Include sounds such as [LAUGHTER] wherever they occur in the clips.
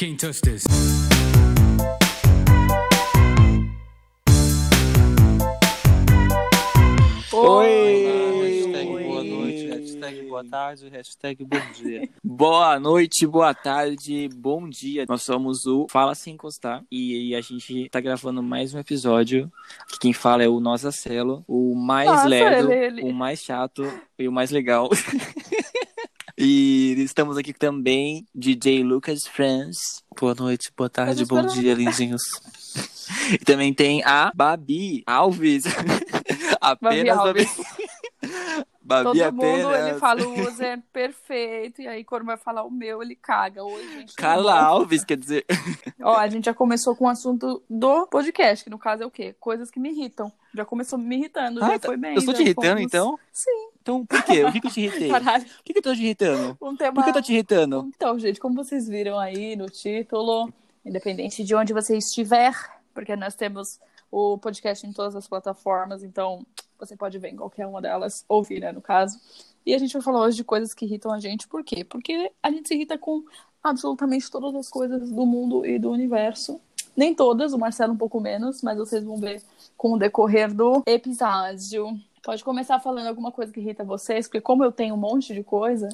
Can't touch this. Oi! Hashtag boa noite, hashtag boa tarde, hashtag bom dia. [LAUGHS] boa noite, boa tarde, bom dia. Nós somos o Fala Sem Encostar e, a gente tá gravando mais um episódio. Aqui quem fala é o Nossa Celo, o mais Nossa, lerdo, ele- ele. o mais chato e o mais legal. [LAUGHS] E estamos aqui também, DJ Lucas France. Boa noite, boa tarde, bom dia, lindinhos. E também tem a Babi Alves. [LAUGHS] Apenas Alves. [LAUGHS] Babi Todo apenas. mundo, ele fala o user perfeito, e aí quando vai falar o meu, ele caga. Tudo Carla? Alves, quer dizer. [LAUGHS] Ó, a gente já começou com o assunto do podcast, que no caso é o quê? Coisas que me irritam. Já começou me irritando, já Ah, foi bem. eu estou te irritando, fomos- então? Sim. Então, por quê? O que, que eu te [LAUGHS] irritei? O Caralho, que, que eu tô te irritando? um tema... Por que eu tô te irritando? Então, gente, como vocês viram aí no título, independente de onde você estiver, porque nós temos o podcast em todas as plataformas, então você pode ver em qualquer uma delas, ouvir, né, no caso. E a gente vai falar hoje de coisas que irritam a gente, por quê? Porque a gente se irrita com absolutamente todas as coisas do mundo e do universo. Nem todas, o Marcelo um pouco menos, mas vocês vão ver com o decorrer do episódio. Pode começar falando alguma coisa que irrita vocês, porque como eu tenho um monte de coisa.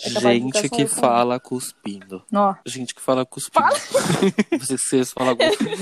é Gente que fala cuspindo. Ó, Gente que fala cuspindo. [LAUGHS] Vocês, vocês falam [LAUGHS] cuspindo.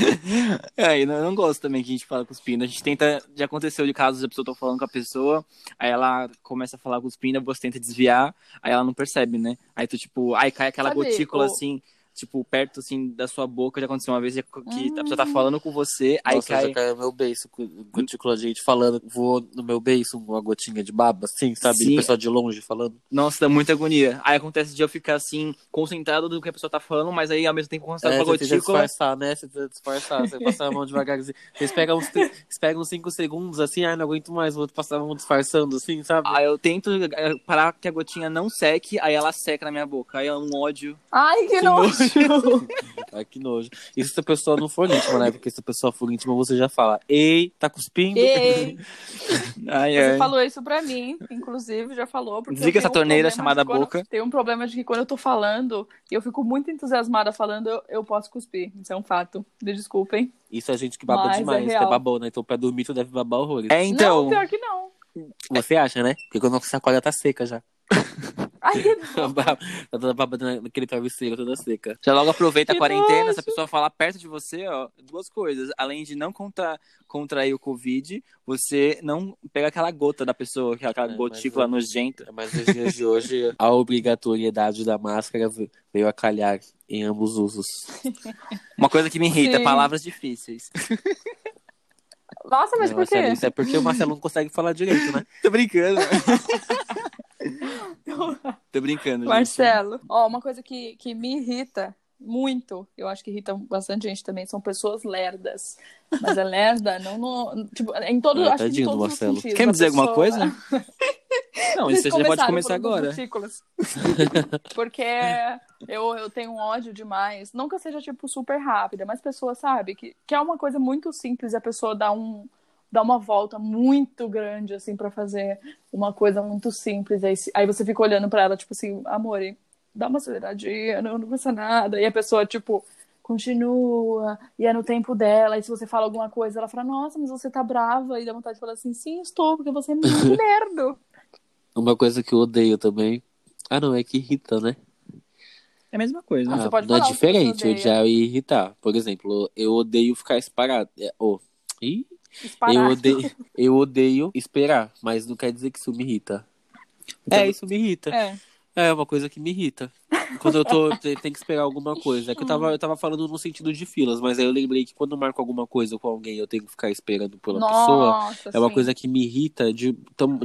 É, eu não, gosto também que a gente fala cuspindo. A gente tenta. Já aconteceu de casos a pessoa tá falando com a pessoa, aí ela começa a falar cuspindo, você tenta desviar, aí ela não percebe, né? Aí tu, tipo, aí cai aquela Sabe, gotícula o- assim. Tipo, perto assim da sua boca, já aconteceu uma vez que a pessoa tá falando com você, aí Nossa, cai. já caiu no meu beiço, gotícula de gente falando, voou no meu beiço uma gotinha de baba, assim, sabe? Sim. O pessoal de longe falando. Nossa, dá muita agonia. Aí acontece de eu ficar assim, concentrado no que a pessoa tá falando, mas aí ao mesmo tempo concentrado É, com a você tenta gotícula. disfarçar, né? Você tenta disfarçar, você passa a mão devagarzinho. Vocês pegam uns, vocês pegam uns 5 segundos, assim, ai, não aguento mais, vou passar a mão disfarçando, assim, sabe? Aí eu tento eh, parar que a gotinha não seque, aí ela seca na minha boca. Aí é um ódio. Ai, que Que nojo! [LAUGHS] Ai, que nojo. E se a pessoa não for íntima, né? Porque se a pessoa for íntima, você já fala, ei, tá cuspindo? Ei, [LAUGHS] Ai, você ai. falou isso pra mim, inclusive, já falou. Desliga essa torneira problema chamada boca. Tem um problema de que quando eu tô falando e eu fico muito entusiasmada falando, eu, eu posso cuspir. Isso é um fato. Me desculpem. Isso é gente que baba Mas é demais, que é real. babou, né? Então pra dormir tu deve babar horrores. É, então. Não, pior que não. Você acha, né? Porque quando a sacola tá seca já. [LAUGHS] [LAUGHS] Tá toda baba naquele travesseiro, toda seca. Já logo aproveita a quarentena, nojo. se a pessoa falar perto de você, ó, duas coisas. Além de não contra, contrair o Covid, você não pega aquela gota da pessoa, que é aquela É, gotícula mas nojenta. Mas nos dias de hoje, [LAUGHS] a obrigatoriedade da máscara veio a calhar em ambos usos. [LAUGHS] Uma coisa que me irrita, Sim. palavras difíceis. Nossa, mas Não, por quê? Marcelo, Isso é porque o Marcelo não consegue falar direito, né? Tô brincando. Tô brincando, gente. Marcelo. Ó, uma coisa que, que me irrita muito, eu acho que irrita bastante gente também, são pessoas lerdas. Mas é lerda, [LAUGHS] não no. Tipo, em todo, Ah, acho que em tadinho do todos os Marcelo. Quer me dizer alguma coisa? [LAUGHS] Não, Vocês isso você já pode começar agora. [LAUGHS] Porque eu, eu tenho um ódio demais. Não que eu seja, tipo, super rápida, mas pessoa sabe que, que é uma coisa muito simples a pessoa dá um dá uma volta muito grande, assim, pra fazer uma coisa muito simples. Aí, aí você fica olhando pra ela, tipo assim, amor, dá uma aceleradinha, não, não custa nada. E a pessoa, tipo, continua, e é no tempo dela. E se você fala alguma coisa, ela fala, nossa, mas você tá brava. E dá vontade de falar assim, sim, estou, porque você é muito [LAUGHS] lerdo. Uma coisa que eu odeio também. Ah, não, é que irrita, né? É a mesma coisa. Ah, você Ah, pode não é diferente, já ia irritar. Por exemplo, eu odeio ficar parado. É, oh. Ih, Disparado. eu odeio, eu odeio esperar, mas não quer dizer que isso me irrita. É, isso me irrita. É. É uma coisa que me irrita. Quando eu tô, te- tem que esperar alguma coisa. É que eu tava, eu tava falando no sentido de filas, mas aí eu lembrei que quando eu marco alguma coisa com alguém, eu tenho que ficar esperando pela pessoa. Nossa, É uma sim. coisa que me irrita de,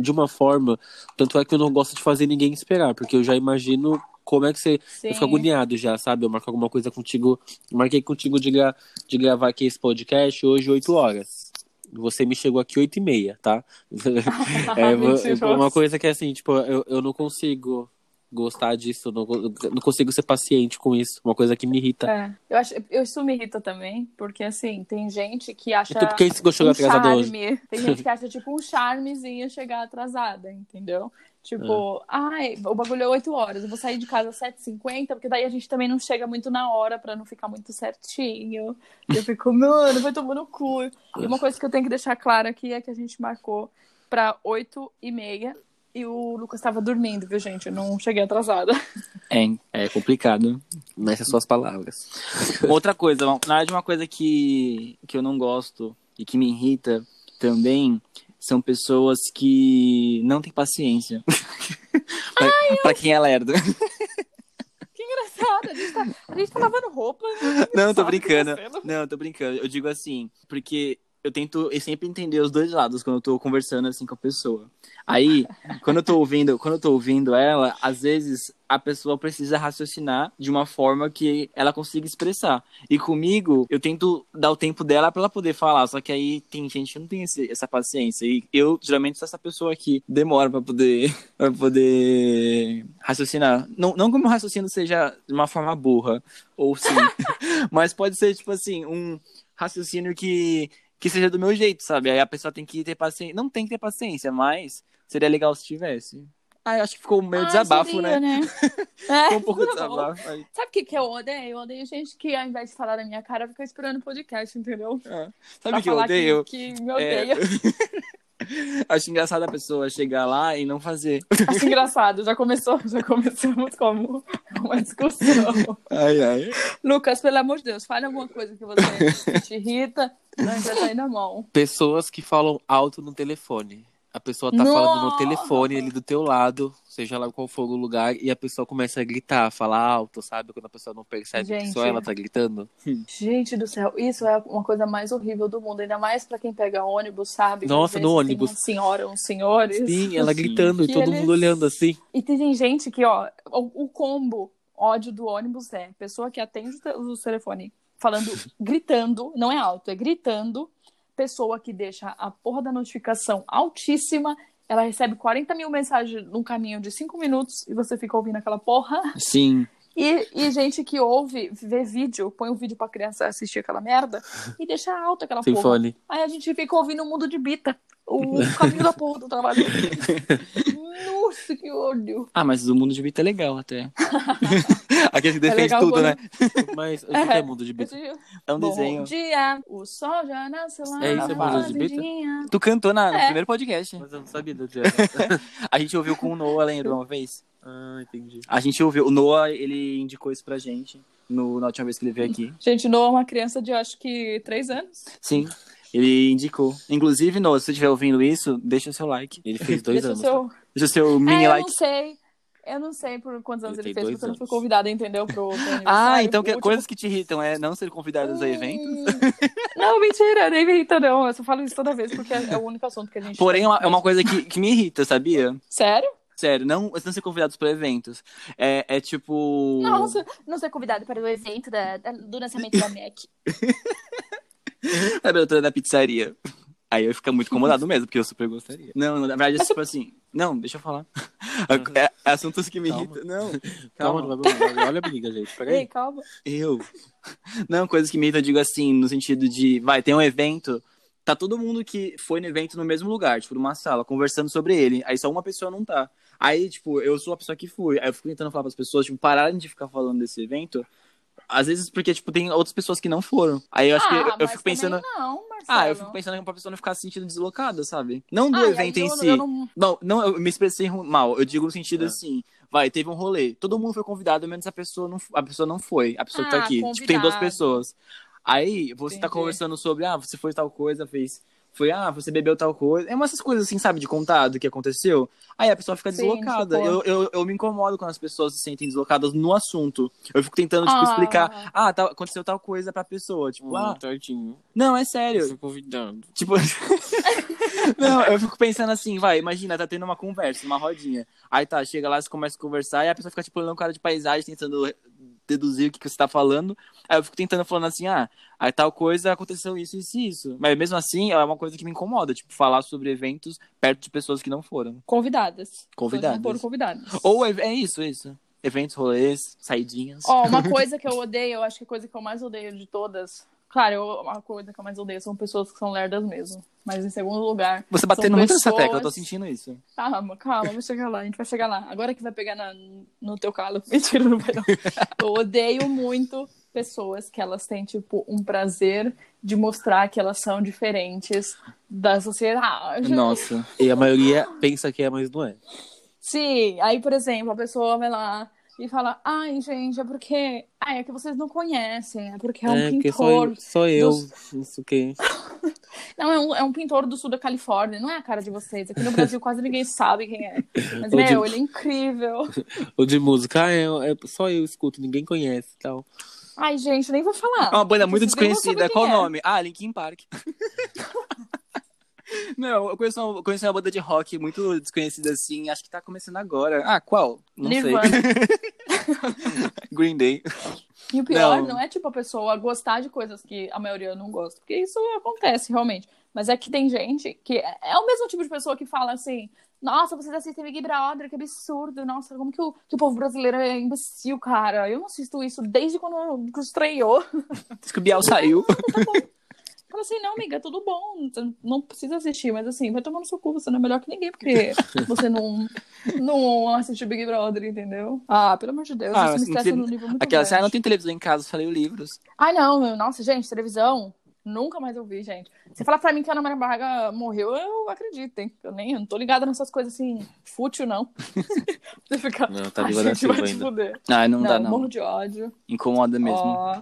de uma forma. Tanto é que eu não gosto de fazer ninguém esperar, porque eu já imagino como é que você. Sim. Eu fico agoniado já, sabe? Eu marco alguma coisa contigo. Marquei contigo de, gra- de gravar aqui esse podcast hoje, 8 horas. Você me chegou aqui 8 e meia, tá? [LAUGHS] é, uma coisa que é assim, tipo, eu, eu não consigo. Gostar disso, não, não consigo ser paciente com isso, uma coisa que me irrita. É, eu acho, eu, isso me irrita também, porque assim, tem gente que acha Então, por que você chegou um charme, tem gente que acha tipo um charmezinho chegar atrasada, entendeu? Tipo, ai, o bagulho é 8 horas, eu vou sair de casa às 7h50, porque daí a gente também não chega muito na hora pra não ficar muito certinho. Eu fico, mano, vai tomar no cu. E uma coisa que eu tenho que deixar claro aqui é que a gente marcou pra 8h30 e o Lucas tava dormindo, viu, gente? Eu não cheguei atrasada. É, é complicado. Nessas suas palavras. [LAUGHS] Outra coisa, na verdade, uma coisa que, que eu não gosto e que me irrita também são pessoas que não têm paciência. [LAUGHS] pra, pra quem é lerdo. [LAUGHS] Que engraçado, a gente tá, a gente tá lavando roupa. né? Não, tô brincando. tá sendo? Não, tô brincando. Eu digo assim, porque eu tento eu sempre entender os dois lados quando eu tô conversando assim com a pessoa. Aí, [LAUGHS] quando eu tô ouvindo, quando eu tô ouvindo ela, às vezes a pessoa precisa raciocinar de uma forma que ela consiga expressar. E comigo, eu tento dar o tempo dela pra ela poder falar, só que aí tem gente que não tem esse- essa paciência. E eu, geralmente, sou essa pessoa que demora pra poder, [LAUGHS] pra poder raciocinar. Não, não que o raciocínio seja de uma forma burra, ou sim, [LAUGHS] mas pode ser, tipo assim, um raciocínio que, que seja do meu jeito, sabe? Aí a pessoa tem que ter paciência. Não tem que ter paciência, mas seria legal se tivesse. Ah, eu acho que ficou meio Ah, desabafo, seria, né? [LAUGHS] É, Ficou um pouco [LAUGHS] tá desabafo. Aí. Sabe o que, que eu odeio? Eu odeio gente que, ao invés de falar na minha cara, fica esperando o podcast, entendeu? Pra Sabe o que eu odeio? Que, que me É, odeia. [LAUGHS] [LAUGHS] Acho engraçado a pessoa chegar lá e não fazer. Acho engraçado, já começou, já começamos como uma discussão. Ai, ai. Lucas, pelo amor de Deus, fale alguma coisa que você te irrita, nós já tá aí na mão. Pessoas que falam alto no telefone. A pessoa tá falando no Nossa! telefone ali do teu lado, seja lá qual for o lugar, e a pessoa começa a gritar, falar alto, sabe? Quando a pessoa não percebe que Gente. só ela tá gritando. Gente do céu, isso é uma coisa mais horrível do mundo, ainda mais pra quem pega ônibus, sabe? Nossa, no vezes tem ônibus. Uma senhora, uns senhores. Sim, ela [LAUGHS] gritando e Que todo eles- mundo olhando assim. E tem gente que, ó, o, o combo ódio do ônibus é pessoa que atende o te- o telefone falando, [LAUGHS] gritando, não é alto, é gritando. Pessoa que deixa a porra da notificação altíssima, ela recebe 40 mil mensagens num caminho de 5 minutos e você fica ouvindo aquela porra. Sim. [LAUGHS] E, e gente que ouve, vê vídeo, põe um vídeo pra criança assistir aquela merda e deixa alto aquela Sem porra. fone. Aí a gente fica ouvindo o mundo de Bita. O caminho da porra do trabalho. [LAUGHS] Nossa, que ódio. Ah, mas o mundo de Bita é legal até. [LAUGHS] [LAUGHS] Aquele que defende legal tudo, quando- né? [LAUGHS] Mas o que é mundo de bita? É um Bom desenho. dia, o sol já nasceu lá É, na isso é mundo de Bita? Tu cantou na, no É. primeiro podcast. Mas eu não sabia do que era. A gente ouviu com o Noah, lembra uma vez? ah, entendi. A gente ouviu. O Noah, ele indicou isso pra gente no, na última vez que ele veio aqui. Gente, Noah é uma criança de acho que três anos. Sim, ele indicou. Inclusive, Noah, se você estiver ouvindo isso, deixa o seu like. Ele fez dois Deixa o anos. seu... O seu mini É, eu não sei. Eu não sei por quantos anos Ele fez, porque eu não fui anos. convidada, entendeu? Pro. [LAUGHS] Ah, então que, O último- coisas que te irritam é não ser convidados a eventos. Hum. Não, mentira, nem me irrita, não. Eu só falo isso toda vez porque é o único assunto que a gente. Porém, é uma, é uma coisa que, que me irrita, sabia? Sério? Sério, não, não ser convidados para eventos. É, é tipo. Nossa, não ser convidado para o evento da, da- do lançamento da Mac. A abertura da pizzaria. Aí eu fico muito incomodado mesmo, porque eu super gostaria. Não, na verdade, é Mas tipo assim. Não, deixa eu falar. [LAUGHS] É, é assuntos que me Calma. irritam. Não, Calma, calma. não vai- olha a briga, gente. Ei, calma. Eu. Não, coisas que me irritam, eu digo assim, no sentido de, vai, tem um evento, tá todo mundo que foi no evento no mesmo lugar, tipo, numa sala, conversando sobre ele. Aí só uma pessoa não tá. Aí, tipo, eu sou a pessoa que fui. Aí eu fico tentando falar pras pessoas, tipo, pararem de ficar falando desse evento. Às vezes porque, tipo, tem outras pessoas que não foram. Aí eu acho que eu, Ah, fico pensando. Não, Marcelo. Ah, eu fico pensando pra pessoa não ficar se sentindo deslocada, sabe? Não do Ah, evento em eu- si. eu não- Não, não, eu me expressei mal. Eu digo no sentido É. assim, vai, teve um rolê, todo mundo foi convidado, menos a pessoa não, a pessoa não foi, a pessoa que tá Ah, aqui. Tipo, tem duas pessoas. Aí você tá Entendi. conversando sobre, ah, você foi tal coisa, fez. Foi, ah, você bebeu tal coisa. É umas essas coisas assim, sabe, de contar do que aconteceu. Aí a pessoa fica Sim, deslocada. tipo- Eu, eu, eu me incomodo quando as pessoas se sentem deslocadas no assunto. Eu fico tentando, tipo, Ah. explicar, ah, tá, aconteceu tal coisa pra pessoa. Tipo, Hum, ah, não, é Eu sério. fui convidado. Tipo. [LAUGHS] não, eu fico pensando assim, vai, imagina, tá tendo uma conversa, uma rodinha. Aí tá, chega lá, você começa a conversar e a pessoa fica, tipo, olhando um cara de paisagem, tentando deduzir o que, que você tá falando. Aí eu fico tentando falando assim, ah, aí tal coisa aconteceu isso, isso e isso. Mas mesmo assim, é uma coisa que me incomoda, tipo, falar sobre eventos perto de pessoas que não foram. Convidadas. Convidadas. Não foram convidadas. Ou é, é isso, isso. Eventos, rolês, saidinhas. Ó, uma [LAUGHS] coisa que eu odeio, eu acho que a coisa que eu mais odeio de todas. Claro, eu, uma coisa que eu mais odeio são pessoas que são lerdas mesmo. Mas em segundo lugar. Você são batendo muito nessa pessoas- tecla, eu tô sentindo isso. Calma, calma, vai chegar lá, a gente vai chegar lá. Agora que vai pegar na- no teu calo. [LAUGHS] Mentira, não vai não. Eu odeio muito pessoas que elas têm, tipo, um prazer de mostrar que elas são diferentes da sociedade. Nossa. E a maioria pensa que é, mas não é. Sim, aí, por exemplo, a pessoa vai lá e fala, ai, gente, é porque. Ai, é que vocês não conhecem, é porque é um só pintor. eu, só eu dos- isso que. Não, é um, é um pintor do sul da Califórnia, não é a cara de vocês. Aqui no Brasil quase ninguém sabe quem é. Mas, Ou de- meu, ele é incrível. [LAUGHS] Ou de música, ah, é, é só eu escuto, ninguém conhece e tal. Ai, gente, nem vou falar. É uma banda muito desconhecida. Qual o é. nome? Ah, Linkin Park. [LAUGHS] [LAUGHS] Não, eu conheço, uma, conheço uma banda de rock muito desconhecida assim, acho que tá começando agora. Ah, qual? Não Nirvana. sei. [LAUGHS] Green Day. E o pior Não. não. é tipo a pessoa gostar de coisas que a maioria não gosta, porque isso acontece realmente. Mas é que tem gente que é é o mesmo tipo de pessoa que fala assim: Nossa, vocês assistem Big Brother, que absurdo. Nossa, como que o, que o povo brasileiro é imbecil, cara. Eu não assisto isso desde quando estreou. Diz que o Biel saiu. [LAUGHS] Tá. Fala assim, não, amiga, tudo bom. Não precisa assistir, mas assim, vai tomar no seu cu, você não é melhor que ninguém, porque [LAUGHS] você não, não assiste Big Brother, entendeu? Ah, pelo amor de Deus, Ah, isso me estressa não tem- no nível muito Aquela grande. assim, ah, não tem televisão em casa, só leio livros. Ai, não, meu, nossa, gente, televisão, nunca mais ouvi, gente. Você falar pra mim que a Ana Maria Braga morreu, eu acredito, hein? Eu nem eu não tô ligada nessas coisas assim, fútil, não. [LAUGHS] Você fica. Não, tá "Ai, viva da gente, vai Silva ainda. fuder. Ah, não, Não, dá, não. morro de ódio. Incomoda mesmo. Ó.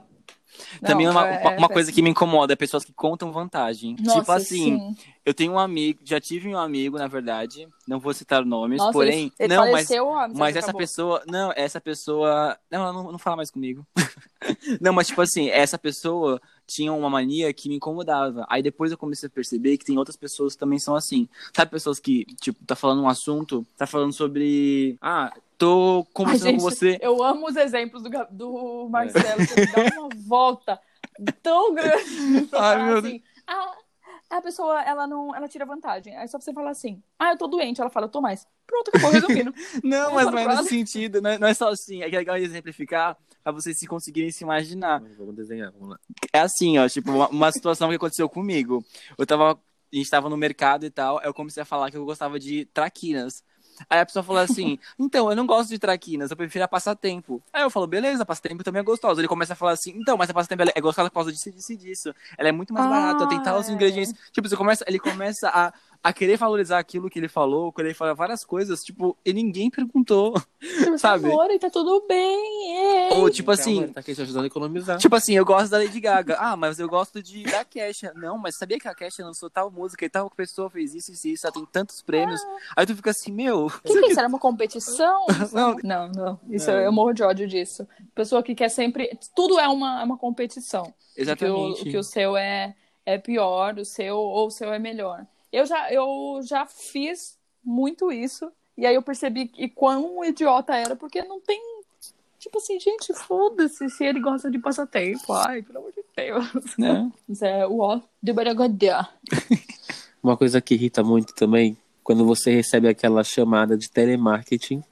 Também uma, é- uma- é uma coisa que me incomoda é pessoas que contam vantagem. Nossa, tipo assim, sim. eu tenho um amigo, já tive um amigo, na verdade, não vou citar nomes, Nossa, porém. ele, ele não, mas, mas essa acabou. pessoa. Não, essa pessoa. Não, ela não, não fala mais comigo. [LAUGHS] não, mas tipo assim, essa pessoa tinha uma mania que me incomodava. Aí depois eu comecei a perceber que tem outras pessoas que também são assim. Sabe, pessoas que, tipo, tá falando um assunto, tá falando sobre. Ah, tô Ai, conversando gente, com você. eu amo os exemplos do, do Marcelo, que ele dá uma [LAUGHS] volta tão grande [LAUGHS] pra Ai, falar meu assim. Ah, a pessoa, ela não, ela tira vantagem. Aí só pra você falar assim, ah, eu tô doente. Ela fala, eu tô mais. Pronto, acabou resumindo. [LAUGHS] Não, mas não é nesse sentido. Não é, não é só assim. É que é legal exemplificar pra vocês se conseguirem se imaginar. Vamos desenhar, vamos lá. É assim, ó, tipo, uma, uma situação que aconteceu comigo. Eu tava. A gente tava no mercado e tal, aí eu comecei a falar que eu gostava de traquinas. Aí a pessoa falou assim: [LAUGHS] Então, eu não gosto de traquinas, eu prefiro a passatempo. Aí eu falo: Beleza, passatempo também é gostosa. Ele começa a falar assim: Então, mas a passatempo é gostosa por causa disso, disso e disso. Ela é muito mais Ah, barata, tem tal os é. ingredientes. Tipo, você começa, ele começa a, a querer valorizar aquilo que ele falou, quando ele fala várias coisas, tipo, e ninguém perguntou. Tipo, [LAUGHS] Sabe? Amor, tá tudo bem. ei. Ou tipo assim, Calma, tá aqui te ajudando a economizar. Tipo assim, eu gosto da Lady Gaga. Ah, mas eu gosto de da Kesha. Não, mas sabia que a Kesha lançou tal música e tal pessoa fez isso e isso, ela tem tantos prêmios. Aí tu fica assim, meu. O que, que é isso? Era uma competição? [LAUGHS] Não. não, não. Isso Não. eu morro de ódio disso. Pessoa que quer sempre. Tudo é uma, é uma competição. De Que o, Exatamente. que o seu é, é pior, o seu ou o seu é melhor. Eu já, eu já fiz muito isso. E aí eu percebi que quão idiota era, porque não tem. Tipo assim, gente, foda-se se ele gosta de passatempo. Ai, pelo amor de Deus. Né? [LAUGHS] Isso é o ó de Baragodá. [LAUGHS] Uma coisa que irrita muito também, quando você recebe aquela chamada de telemarketing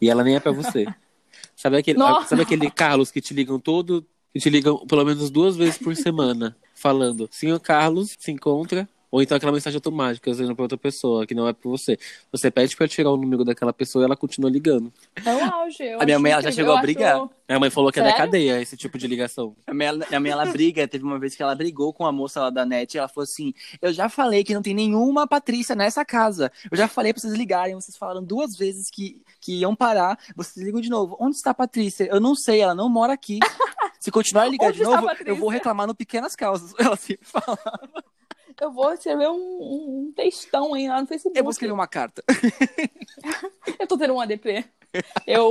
e ela nem é pra você. [LAUGHS] sabe aquele, sabe aquele Carlos que te ligam todo, que te ligam pelo menos duas vezes por semana, falando, senhor Carlos, se encontra. Ou então aquela mensagem automática, dizendo pra outra pessoa, que não é pra você. Você pede pra tirar o número daquela pessoa e ela continua ligando. É o auge. eu A minha acho mãe, ela já chegou a acho- brigar. Minha mãe falou que é da Sério? cadeia esse tipo de ligação. A minha, a minha ela briga, teve uma vez que ela brigou com a moça lá da net, e ela falou assim: Eu já falei que não tem nenhuma Patrícia nessa casa. Eu já falei pra vocês ligarem, vocês falaram duas vezes que, que iam parar, vocês ligam de novo. Onde está a Patrícia? Eu não sei, ela não mora aqui. Se continuar a ligar [LAUGHS] Onde de novo, eu vou reclamar no Pequenas Causas. [LAUGHS] Ela sempre fala. Eu vou escrever um, um- um textão aí lá no Facebook. Eu vou escrever uma carta. [LAUGHS] Eu tô tendo um ADP. Eu.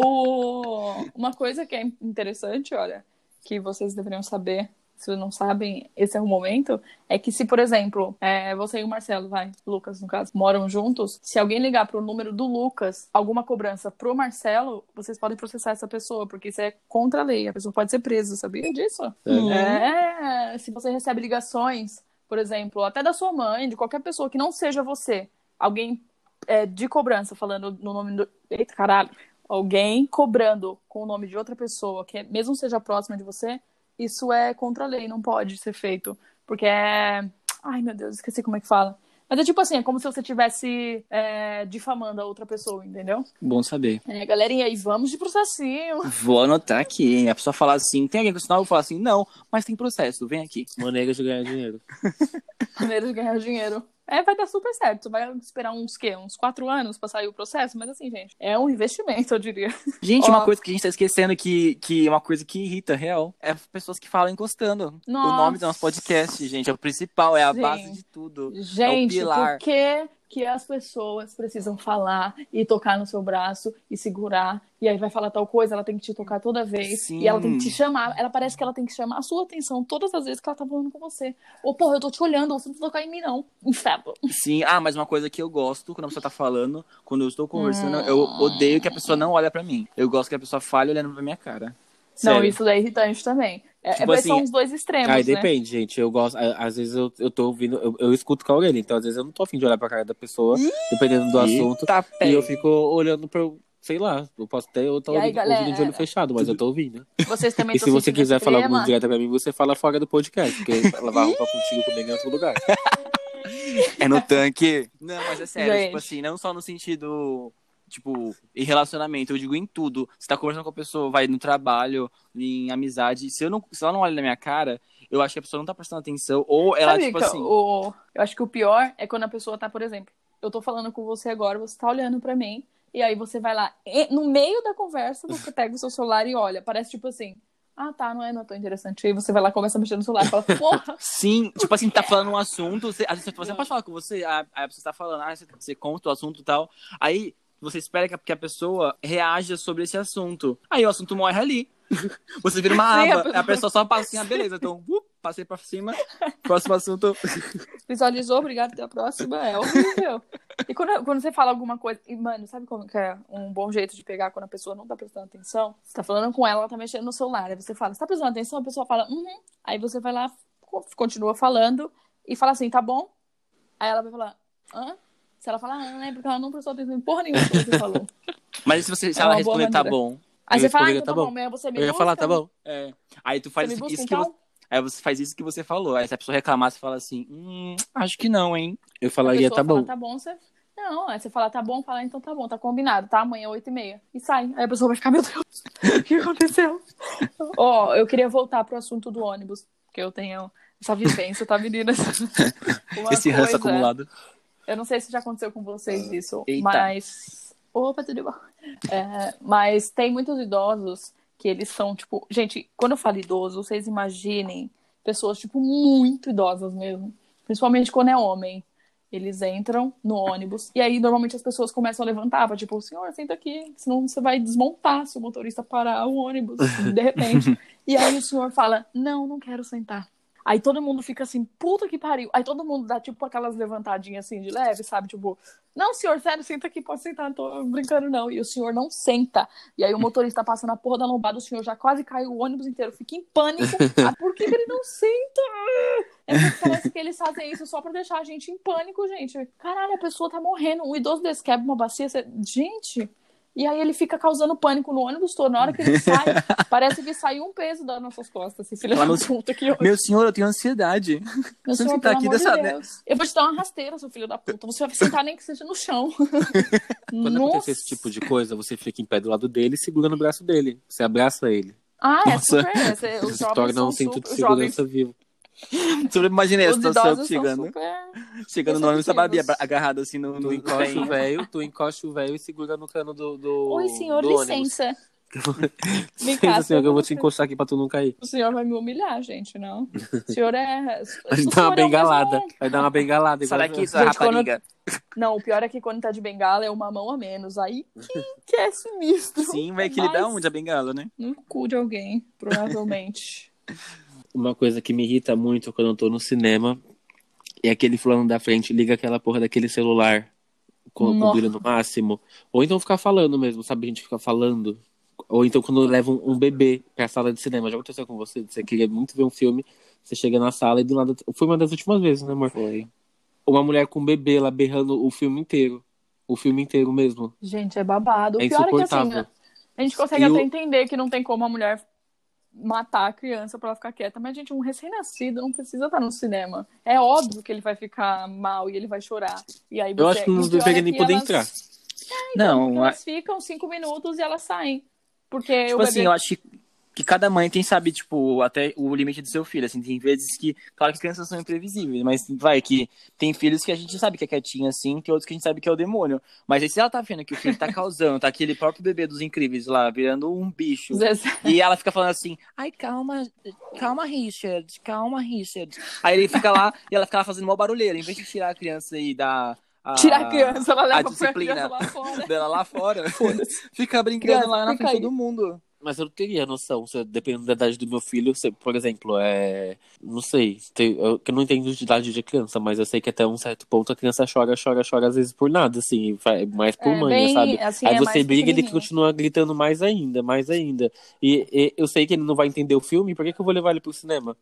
Uma coisa que é interessante, olha, que vocês deveriam saber, se vocês não sabem, esse é o momento, é que se, por exemplo, é, você e o Marcelo, vai, Lucas no caso, moram juntos, se alguém ligar pro número do Lucas, alguma cobrança pro Marcelo, vocês podem processar essa pessoa, porque isso é contra a lei, a pessoa pode ser presa, sabia disso? É, se você recebe ligações, por exemplo, até da sua mãe, de qualquer pessoa que não seja você, alguém é, de cobrança falando no nome do. Eita, caralho! Alguém cobrando com o nome de outra pessoa, que mesmo seja próxima de você, isso é contra a lei, não pode ser feito. Porque é. Ai, meu Deus, esqueci como é que fala. Mas é tipo assim, é como se você estivesse é, difamando a outra pessoa, entendeu? Bom saber. É, galerinha, aí vamos de processinho. Vou anotar aqui, hein? A pessoa falar assim, tem alguém com sinal? Eu vou falar assim, não, mas tem processo, vem aqui. Maneira de ganhar dinheiro. [LAUGHS] Maneira de ganhar dinheiro. É, vai dar super certo. Vai esperar uns quê? Uns quatro anos pra sair o processo? Mas assim, gente, é um investimento, eu diria. Gente, uma coisa que a gente tá esquecendo que, que é uma coisa que irrita, real, é pessoas que falam encostando. O Nossa. nome do nosso podcast, gente, é o principal, é a Gente. base de tudo. Gente, pilar. por que, as pessoas precisam falar e tocar no seu braço e segurar? E aí vai falar tal coisa, ela tem que te tocar toda vez. Sim. E ela tem que te chamar. Ela parece que ela tem que chamar a sua atenção todas as vezes que ela tá falando com você. Ou, porra, eu tô te olhando, você não tocar em mim, não. Inferno. Sim, ah, mas uma coisa que eu gosto quando a pessoa tá falando, quando eu estou conversando, Hum. eu odeio que a pessoa não olha pra mim. Eu gosto que a pessoa fale olhando pra minha cara. Não, Sério. isso daí é irritante também. É, Tipo é- assim, são os dois extremos, Aí né? depende, gente. Eu gosto. Às vezes eu, eu tô ouvindo, eu, eu escuto com a orelha, então às vezes eu não tô afim de olhar pra cara da pessoa, dependendo do assunto. Pé. E eu fico olhando pra. Sei lá, eu posso até eu tô aí, ouvindo, galera? ouvindo de olho fechado, mas eu tô ouvindo. Vocês também E se você quiser falar alguma direto pra mim, você fala fora do podcast, porque [LAUGHS] lavar roupa contigo comigo em outro lugar. É no tanque. Não, mas é sério, Gente. tipo assim, não só no sentido, tipo, em relacionamento, eu digo em tudo. Você tá conversando com a pessoa, vai no trabalho, em amizade, se, eu não, se ela não olha na minha cara, eu acho que a pessoa não tá prestando atenção, ou ela, Sabe tipo assim... o... eu acho que o pior é quando a pessoa tá, por exemplo, eu tô falando com você agora, você tá olhando pra mim, e aí você vai lá, no meio da conversa, você [LAUGHS] pega o seu celular e olha. Parece tipo assim, ah tá, não é, não é tão interessante. Aí você vai lá, começa a mexer no celular e fala, porra, [LAUGHS] Sim, tipo assim, tá falando um assunto, você, às vezes você [LAUGHS] pode falar com você, aí a pessoa tá falando, ah, você, você conta o assunto e tal, aí você espera que a, a pessoa reaja sobre esse assunto. Aí o assunto morre ali. [LAUGHS] Você vira uma Sim, a aba, pessoa- a pessoa só passa assim, ah, [LAUGHS] beleza, então, uh, passei pra cima, próximo assunto. [LAUGHS] visualizou, obrigado, até a próxima. É horrível. E quando, quando você fala alguma coisa, e mano, sabe como que é um bom jeito de pegar quando a pessoa não tá prestando atenção? Você tá falando com ela, ela tá mexendo no celular. Aí você fala, você tá prestando atenção? A pessoa fala, uhum. Aí você vai lá, co- continua falando e fala assim, tá bom? Aí ela vai falar, hã? Se ela falar, ah, é porque ela não prestou atenção em porra nenhuma que você falou. [LAUGHS] Mas se, você, se É ela responder, tá bom. Aí você fala, ah, responderia, então tá tá bom, bom. mas você me Eu ia falar, tá bom. É. Aí tu faz isso, busca, isso que então? você. Aí você faz isso que você falou. Aí se a pessoa reclamar, você fala assim, hum, acho que não, hein? Eu falaria, tá fala, bom. tá bom, você... Não, aí você fala, tá bom, fala, então tá bom, tá combinado, tá? Amanhã, oito e meia. E sai. Aí a pessoa vai ficar, meu Deus, [LAUGHS] o que aconteceu? Ó, eu queria voltar pro assunto do ônibus, que eu tenho essa vivência, tá, meninas? [LAUGHS] Esse ranço acumulado. Eu não sei se já aconteceu com vocês isso, Eita. mas... Opa, tudo bom? É, mas tem muitos idosos que eles são, tipo... Gente, quando eu falo idoso, vocês imaginem pessoas, tipo, muito idosas mesmo. Principalmente quando é homem. Eles entram no ônibus e aí normalmente as pessoas começam a levantar, pra, tipo, senhor, senta aqui, senão você vai desmontar se o motorista parar o ônibus, de repente. [LAUGHS] e aí o senhor fala, não, não quero sentar. Aí todo mundo fica assim, puta que pariu. Aí todo mundo dá, tipo, aquelas levantadinhas assim de leve, sabe? Tipo, não, senhor, sério, senta aqui, pode sentar, não tô brincando, não. E o senhor não senta. E aí o motorista passa na porra da lombada, o senhor já quase caiu o ônibus inteiro, fica em pânico. [LAUGHS] Ah, por que, ele não senta? É porque parece que eles fazem isso só pra deixar a gente em pânico, gente. Caralho, a pessoa tá morrendo. Um idoso desse quebra uma bacia. Você... Gente. E aí ele fica causando pânico no ônibus todo. Na hora que ele [LAUGHS] sai, parece que saiu um peso das nossas costas. Esse filho da no- puta que eu... Meu senhor, eu tenho ansiedade. Meu Você senhor, pelo aqui dessa- de Deus. Eu vou te dar uma rasteira, seu filho da puta. Você vai sentar nem que seja no chão. [LAUGHS] Quando Nossa. acontece esse tipo de coisa, você fica em pé do lado dele e segura no braço dele. Você abraça ele. Ah, é Nossa. super. Esse, os Se jovens um cinto super, de os jovens, segurança vivo. [LAUGHS] Sobre imaginei a os situação chegando. super... Chegando no ônibus, a Babi agarrada assim no, no encosta o velho, tu encosta o velho e segura no cano do, do Oi, senhor, do licença. Vem cá, senhor, que eu vou você- te encostar aqui pra tu não cair. O senhor vai me humilhar, gente, não? O senhor é. [LAUGHS] Vai o dar uma é bengalada. mesmo- Vai dar uma bengalada. Igual daqui, eu. sua Gente, quando- rapariga. Não, o pior é que quando tá de bengala é uma mão a menos. Aí que, [LAUGHS] que é sinistro. Sim, vai equilibrar Mas onde a bengala, né? No cu de alguém, provavelmente. Uma coisa que me irrita muito quando eu tô no cinema é aquele fulano da frente liga aquela porra daquele celular com, com brilho no máximo. Ou então ficar falando mesmo, sabe? A gente fica falando. Ou então quando leva um, um bebê pra sala de cinema. Já aconteceu com você? Você queria muito ver um filme, você chega na sala e do nada. Foi uma das últimas vezes, né, amor? Foi. Uma mulher com um bebê lá berrando o filme inteiro. O filme inteiro mesmo. Gente, é babado. O É pior é que assim, a gente consegue E até o- entender que não tem como a mulher matar a criança pra ela ficar quieta, mas, gente, um recém-nascido não precisa estar no cinema. É óbvio que ele vai ficar mal e ele vai chorar. E aí Eu acho que não deveria é nem poder elas- entrar. Então, Não, elas ficam cinco minutos e elas saem. Porque Tipo o assim, bebê... eu acho que, que cada mãe tem, sabe, tipo, até o limite do seu filho. Assim, tem vezes que, claro que crianças são imprevisíveis, mas vai que tem filhos que a gente sabe que é quietinho assim, tem outros que a gente sabe que é o demônio. Mas aí se ela tá vendo que o filho tá causando, tá aquele próprio bebê dos incríveis lá, virando um bicho. E ela fica falando assim, ai, calma, calma, Richard, calma, Richard. Aí ele fica lá e ela fica lá fazendo uma barulheira, em vez de tirar a criança e dar. A, Tirar a criança, ela leva a disciplina. criança lá fora. dela lá fora. [LAUGHS] fica brincando Criança, lá na frente aí. todo mundo. Mas eu não teria noção, se, dependendo da idade do meu filho, se, por exemplo, é. Não sei, tem, eu, eu não entendo de idade de criança, mas eu sei que até um certo ponto a criança chora, chora, chora, às vezes por nada, assim, vai mais por É, manha, bem, sabe? assim, Aí é você briga e ele continua gritando mais ainda, mais ainda. E, e eu sei que ele não vai entender o filme, por que, que eu vou levar ele pro cinema?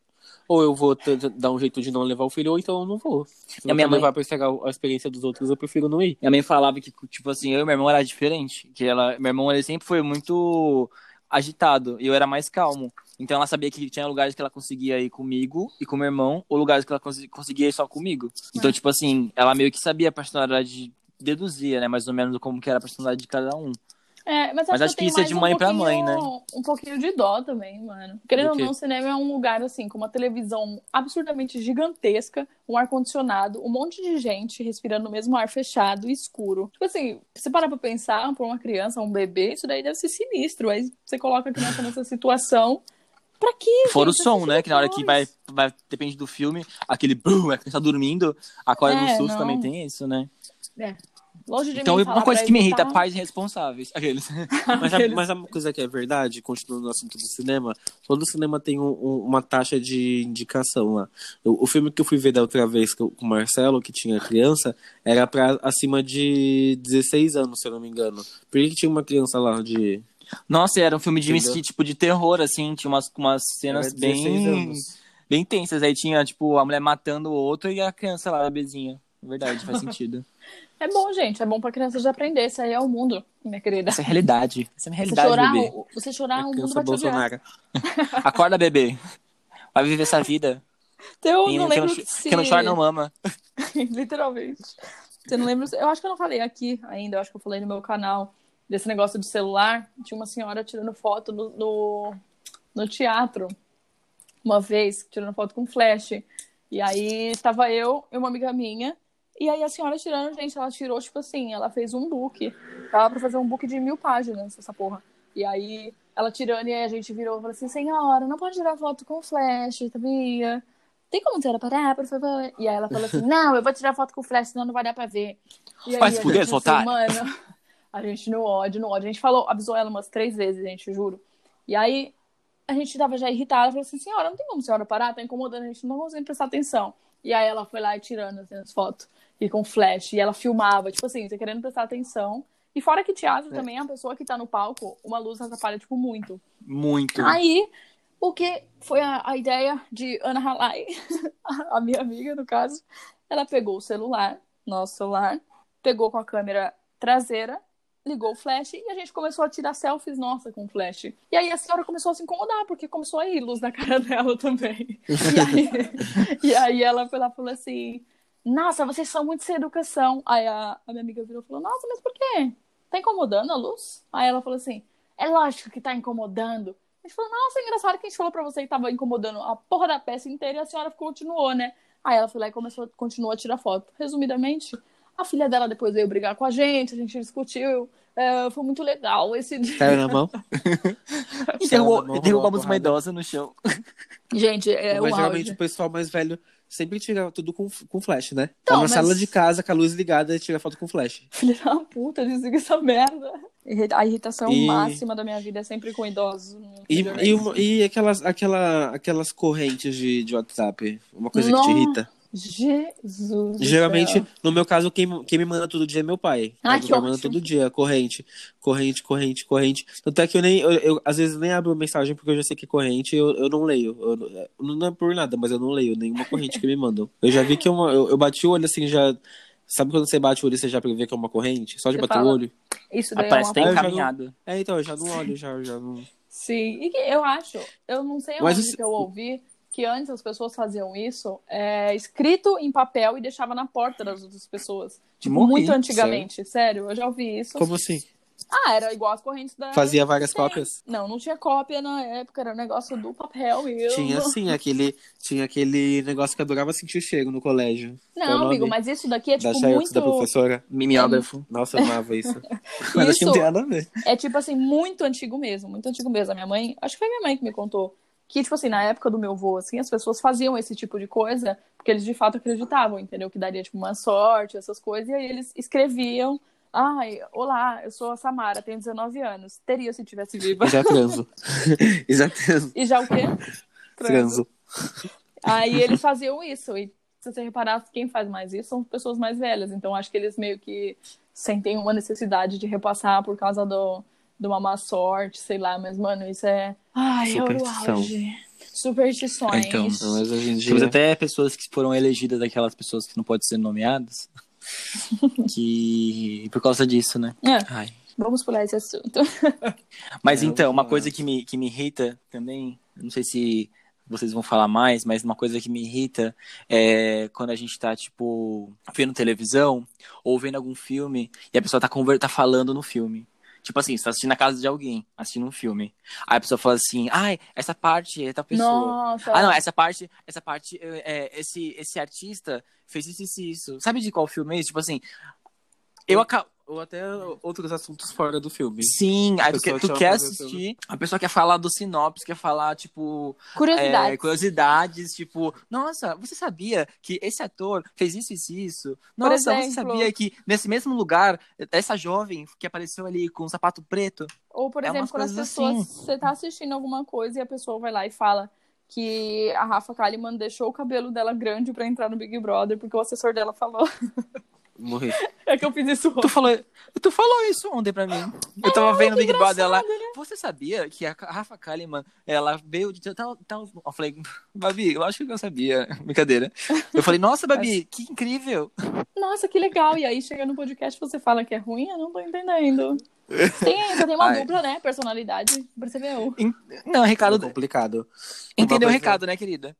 Ou eu vou dar um jeito de não levar o filho, ou então eu não vou. Se E a eu minha mãe- levar pra estragar a experiência dos outros, eu prefiro não ir. Minha mãe falava que, tipo assim, eu e meu irmão era diferente. Que ela, meu irmão, ele sempre foi muito agitado e eu era mais calmo. Então ela sabia que tinha lugares que ela conseguia ir comigo e com meu irmão, ou lugares que ela cons- conseguia ir só comigo. Então, tipo assim, ela meio que sabia a personalidade, deduzia, né, mais ou menos como que era a personalidade de cada um. É, mas, Mas acho acho que, que isso é de mãe um pra mãe, pouquinho- Um pouquinho de dó também, mano. Querendo Do ou não, o cinema é um lugar, assim, com uma televisão absurdamente gigantesca, um ar-condicionado, um monte de gente respirando o mesmo ar fechado e escuro. Tipo assim, se parar pra pensar, por uma criança, um bebê, isso daí deve ser sinistro. Aí você coloca a criança nessa situação. Pra quê? Fora o gente? som, Assiste né, que na hora que vai, vai depende do filme, aquele brum, a criança tá dormindo, acorda É, no susto não. também tem isso, né? Longe de Então, mim uma falar coisa que me irrita, pais irresponsáveis. [LAUGHS] Aqueles. Mas, a, mas uma coisa que é verdade, continuando no assunto do cinema, todo cinema tem um- um- uma taxa de indicação lá. O, o filme que eu fui ver da outra vez com o Marcelo, que tinha criança, era pra acima de 16 anos, se eu não me engano. Por que que tinha uma criança lá de. Nossa, era um filme de Entendeu? tipo de terror, assim, tinha umas, umas cenas era 16 bem, anos? bem tensas. Aí tinha, tipo, a mulher matando o outro e a criança lá, a bebezinha. Verdade, faz sentido. [LAUGHS] É bom, gente. É bom pra criança de aprender. Isso aí é o mundo, minha querida. Essa é a realidade. Essa é a minha Você realidade, chorar, bebê. você chorar, o mundo vai. Bolsonaro. Acorda, bebê. Vai viver essa vida. Eu Quem não quem lembro não, se... quem não chora não mama. [LAUGHS] Literalmente. Você não lembra? Eu acho que eu não falei aqui ainda. Eu acho que eu falei no meu canal desse negócio do celular. Tinha uma senhora tirando foto no, no, no teatro. Uma vez, tirando foto com flash. E aí estava eu e uma amiga minha. E aí a senhora tirando, gente, ela tirou, tipo assim, ela fez um book. Tava pra fazer um book de mil páginas, essa porra. E aí ela tirando, e aí a gente virou e falou assim, senhora, não pode tirar foto com flash, sabia? Tem como você parar, por favor? E aí ela falou assim, não, eu vou tirar foto com flash, senão não vai dar pra ver. E aí Vai se fuder, assim, otário. Mano, a gente no ódio, no ódio. A gente falou, avisou ela umas três vezes, gente, juro. E aí a gente tava já irritada, falou assim, senhora, não tem como a senhora parar? Tá incomodando, a gente não consegue prestar atenção. E aí ela foi lá e tirando assim, as fotos, e com flash, e ela filmava, tipo assim, você querendo prestar atenção. E fora que teatro É. também, a pessoa que tá no palco, uma luz atrapalha, tipo, muito. Muito. Aí, o que foi a, a ideia de Ana Halai, [LAUGHS] a minha amiga, no caso, ela pegou o celular, nosso celular, pegou com a câmera traseira, ligou o flash e a gente começou a tirar selfies nossa com o flash. E aí a senhora começou a se incomodar, porque começou a ir luz na [LAUGHS] cara dela também. E aí, [LAUGHS] e aí ela foi lá e falou assim: Nossa, vocês são muito sem educação. Aí a, a minha amiga virou e falou: Nossa, mas por quê? Tá incomodando a luz? Aí ela falou assim: É lógico que tá incomodando. A gente falou: Nossa, é engraçado que a gente falou pra você que tava incomodando a porra da peça inteira e a senhora continuou, né? Aí ela foi lá e começou, continuou a tirar foto. Resumidamente, a filha dela depois veio brigar com a gente, a gente discutiu. é, foi muito legal esse dia. Saiu na mão? E derrubou- derrubamos uma idosa no chão. Gente, é Mas o geralmente auge. o pessoal mais velho sempre tira tudo com, com flash, né? Então, tá na mas- sala de casa com a luz ligada e tira foto com flash. [LAUGHS] Filha da puta, desliga essa merda. A irritação E- máxima da minha vida é sempre com idosos. E, e, e aquelas, aquela, aquelas correntes de, de WhatsApp? Uma coisa que Nossa, te irrita? Jesus. Geralmente, céu. no meu caso, quem, quem me manda todo dia é meu pai. Ai, meu que pai manda ótimo. todo dia, corrente, corrente, corrente, corrente. Tanto é que eu nem, eu, eu, às vezes nem abro mensagem porque eu já sei que é corrente e eu, eu não leio. Eu, não- não é por nada, mas eu não leio nenhuma corrente que me mandam. Eu já vi que é uma, eu, eu bati o olho assim, já. Sabe quando você bate o olho e você já vê que é uma corrente? Só de Você bater fala- o olho? Isso daí Parece é uma tá já não- encaminhado. É, então, eu já não olho, já, já não. Sim, e que eu acho, eu não sei Mas onde isso- que eu ouvi que antes as pessoas faziam isso é, escrito em papel e deixava na porta das outras pessoas. Tipo, Morri, muito antigamente, sério. eu já ouvi isso. Como assim? Ah, era igual as correntes da. Fazia várias Sim. cópias? Não, não tinha cópia na época, era um negócio do papel mesmo. Tinha sim, aquele, tinha aquele negócio que adorava sentir cheiro no colégio. É Não, amigo, mas isso daqui é Da tipo Xerox muito. da professora. Mimeógrafo. Nossa, eu amava isso. Mas acho que não Isso. tem nada a ver. É tipo assim, muito antigo mesmo, muito antigo mesmo. A minha mãe, acho que foi minha mãe que me contou. Que, tipo assim, na época do meu avô, assim, as pessoas faziam esse tipo de coisa porque eles de fato acreditavam, entendeu? Que daria, tipo, uma sorte, essas coisas. E aí eles escreviam. Ai, olá, eu sou a Samara, tenho 19 anos. Teria se tivesse viva. E já transo. [LAUGHS] e já transo. E já o quê? Transo. Aí eles faziam isso. E se você reparar, quem faz mais isso são pessoas mais velhas. Então acho que eles meio que sentem uma necessidade de repassar por causa do, de uma má sorte, sei lá. Mas, mano, isso é. Ai, é o auge. Superstições. Então, mas hoje em dia. Temos até pessoas que foram elegidas daquelas pessoas que não podem ser nomeadas. [LAUGHS] que. Por causa disso, né? É, Ai. vamos pular esse assunto. [LAUGHS] Mas É, então, uma coisa que me, que me irrita também, não sei se vocês vão falar mais, mas uma coisa que me irrita é quando a gente tá, tipo, vendo televisão ou vendo algum filme e a pessoa tá, conver tá falando no filme. Tipo assim, você tá assistindo na casa de alguém, assistindo um filme. Aí a pessoa fala assim, ai, essa parte é tal pessoa. Nossa. Ah, não, essa parte, essa parte, é, é, esse, esse artista fez isso, isso, e isso. Sabe de qual filme é isso? Tipo assim, eu acabo. Ou até outros assuntos fora do filme. Sim, aí tu, pessoa quer, tu quer assistir, a pessoa quer falar do sinopse, quer falar, tipo, Curiosidade. é, curiosidades, tipo, nossa, você sabia que esse ator fez isso, isso, e isso? Nossa, você exemplo- sabia que nesse mesmo lugar, essa jovem que apareceu ali com um sapato preto, Ou, por É exemplo, umas quando as pessoas. assim. Você tá assistindo alguma coisa e a pessoa vai lá e fala que a Rafa Kalimann deixou o cabelo dela grande pra entrar no Big Brother porque o assessor dela falou. [LAUGHS] Morri. [LAUGHS] É que eu fiz isso Tu falou, tu falou isso ontem pra mim. Eu tava vendo o Big Brother lá. Você sabia que a Rafa Kalimann, ela veio de tal, tal... Eu falei, Babi, eu acho que eu sabia. [LAUGHS] Brincadeira. Eu falei, nossa, Babi, que incrível. Nossa, que legal. E aí chega no podcast e você fala que é ruim, eu não tô entendendo. Tem, você tem uma [LAUGHS] Ai. dupla, né? Personalidade. Percebeu? Não, É Recado, complicado. entendeu o recado, né, querida?